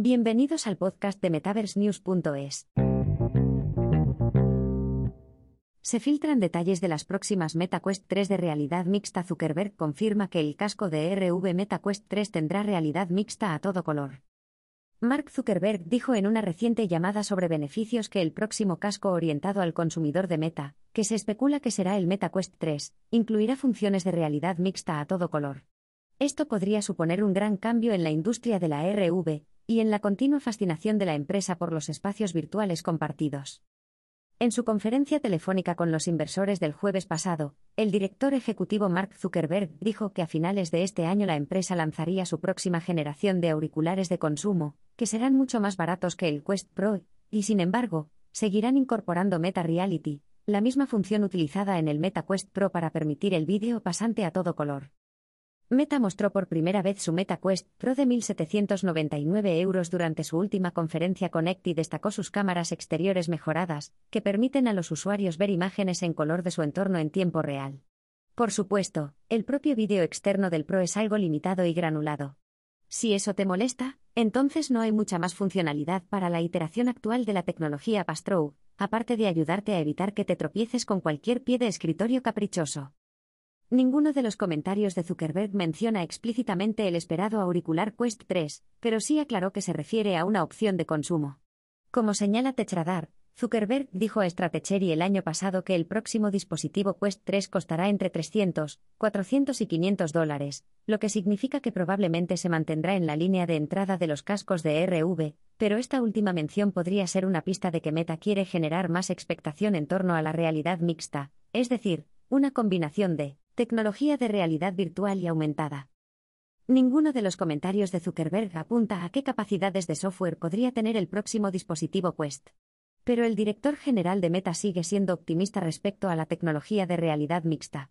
Bienvenidos al podcast de MetaverseNews.es. Se filtran detalles de las próximas MetaQuest 3 de realidad mixta. Zuckerberg confirma que el casco de RV MetaQuest 3 tendrá realidad mixta a todo color. Mark Zuckerberg dijo en una reciente llamada sobre beneficios que el próximo casco orientado al consumidor de Meta, que se especula que será el MetaQuest 3, incluirá funciones de realidad mixta a todo color. Esto podría suponer un gran cambio en la industria de la RV y en la continua fascinación de la empresa por los espacios virtuales compartidos. En su conferencia telefónica con los inversores del jueves pasado, el director ejecutivo Mark Zuckerberg dijo que a finales de este año la empresa lanzaría su próxima generación de auriculares de consumo, que serán mucho más baratos que el Quest Pro, y sin embargo, seguirán incorporando Meta Reality, la misma función utilizada en el Meta Quest Pro para permitir el vídeo pasante a todo color. Meta mostró por primera vez su Meta Quest Pro de 1.799 euros durante su última conferencia Connect y destacó sus cámaras exteriores mejoradas, que permiten a los usuarios ver imágenes en color de su entorno en tiempo real. Por supuesto, el propio vídeo externo del Pro es algo limitado y granulado. Si eso te molesta, entonces no hay mucha más funcionalidad para la iteración actual de la tecnología Pastrow, aparte de ayudarte a evitar que te tropieces con cualquier pie de escritorio caprichoso. Ninguno de los comentarios de Zuckerberg menciona explícitamente el esperado auricular Quest 3, pero sí aclaró que se refiere a una opción de consumo. Como señala Techradar, Zuckerberg dijo a Stratechery el año pasado que el próximo dispositivo Quest 3 costará entre 300, 400 y 500 dólares, lo que significa que probablemente se mantendrá en la línea de entrada de los cascos de RV, pero esta última mención podría ser una pista de que Meta quiere generar más expectación en torno a la realidad mixta, es decir, una combinación de Tecnología de realidad virtual y aumentada. Ninguno de los comentarios de Zuckerberg apunta a qué capacidades de software podría tener el próximo dispositivo Quest. Pero el director general de Meta sigue siendo optimista respecto a la tecnología de realidad mixta.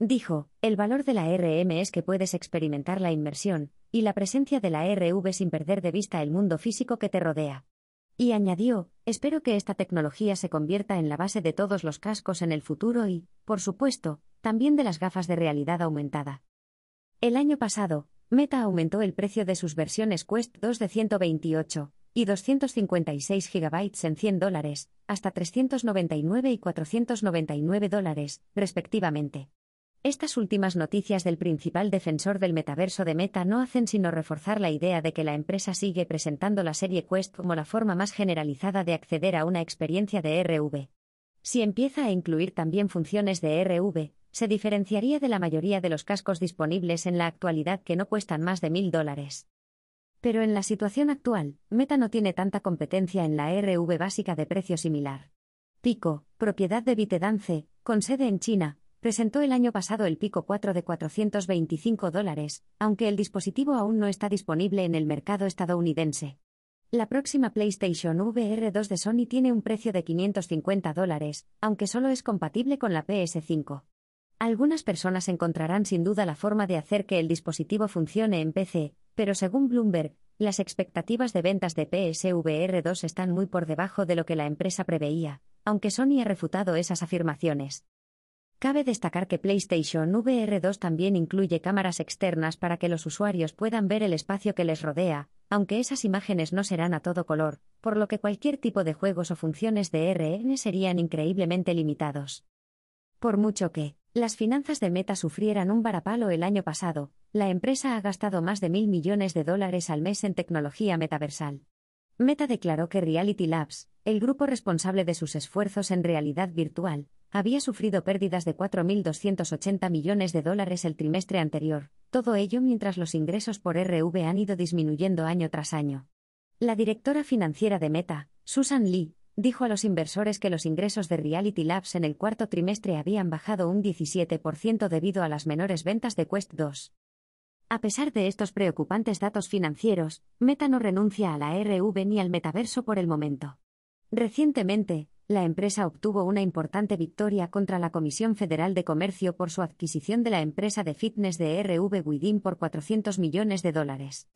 Dijo, el valor de la RM es que puedes experimentar la inmersión y la presencia de la RV sin perder de vista el mundo físico que te rodea. Y añadió, espero que esta tecnología se convierta en la base de todos los cascos en el futuro y, por supuesto, también de las gafas de realidad aumentada. El año pasado, Meta aumentó el precio de sus versiones Quest 2 de 128 y 256 GB en 100 dólares, hasta 399 y 499 dólares, respectivamente. Estas últimas noticias del principal defensor del metaverso de Meta no hacen sino reforzar la idea de que la empresa sigue presentando la serie Quest como la forma más generalizada de acceder a una experiencia de RV. Si empieza a incluir también funciones de RV, se diferenciaría de la mayoría de los cascos disponibles en la actualidad que no cuestan más de mil dólares. Pero en la situación actual, Meta no tiene tanta competencia en la RV básica de precio similar. Pico, propiedad de Bitedance, con sede en China, presentó el año pasado el Pico 4 de 425 dólares, aunque el dispositivo aún no está disponible en el mercado estadounidense. La próxima PlayStation VR 2 de Sony tiene un precio de 550 dólares, aunque solo es compatible con la PS5. Algunas personas encontrarán sin duda la forma de hacer que el dispositivo funcione en PC, pero según Bloomberg, las expectativas de ventas de PSVR 2 están muy por debajo de lo que la empresa preveía, aunque Sony ha refutado esas afirmaciones. Cabe destacar que PlayStation VR 2 también incluye cámaras externas para que los usuarios puedan ver el espacio que les rodea, aunque esas imágenes no serán a todo color, por lo que cualquier tipo de juegos o funciones de RN serían increíblemente limitados. Por mucho que, las finanzas de Meta sufrieran un varapalo el año pasado, la empresa ha gastado más de mil millones de dólares al mes en tecnología metaversal. Meta declaró que Reality Labs, el grupo responsable de sus esfuerzos en realidad virtual, había sufrido pérdidas de 4.280 millones de dólares el trimestre anterior, todo ello mientras los ingresos por RV han ido disminuyendo año tras año. La directora financiera de Meta, Susan Lee, dijo a los inversores que los ingresos de Reality Labs en el cuarto trimestre habían bajado un 17% debido a las menores ventas de Quest 2. A pesar de estos preocupantes datos financieros, Meta no renuncia a la RV ni al metaverso por el momento. Recientemente, la empresa obtuvo una importante victoria contra la Comisión Federal de Comercio por su adquisición de la empresa de fitness de RV Within por 400 millones de dólares.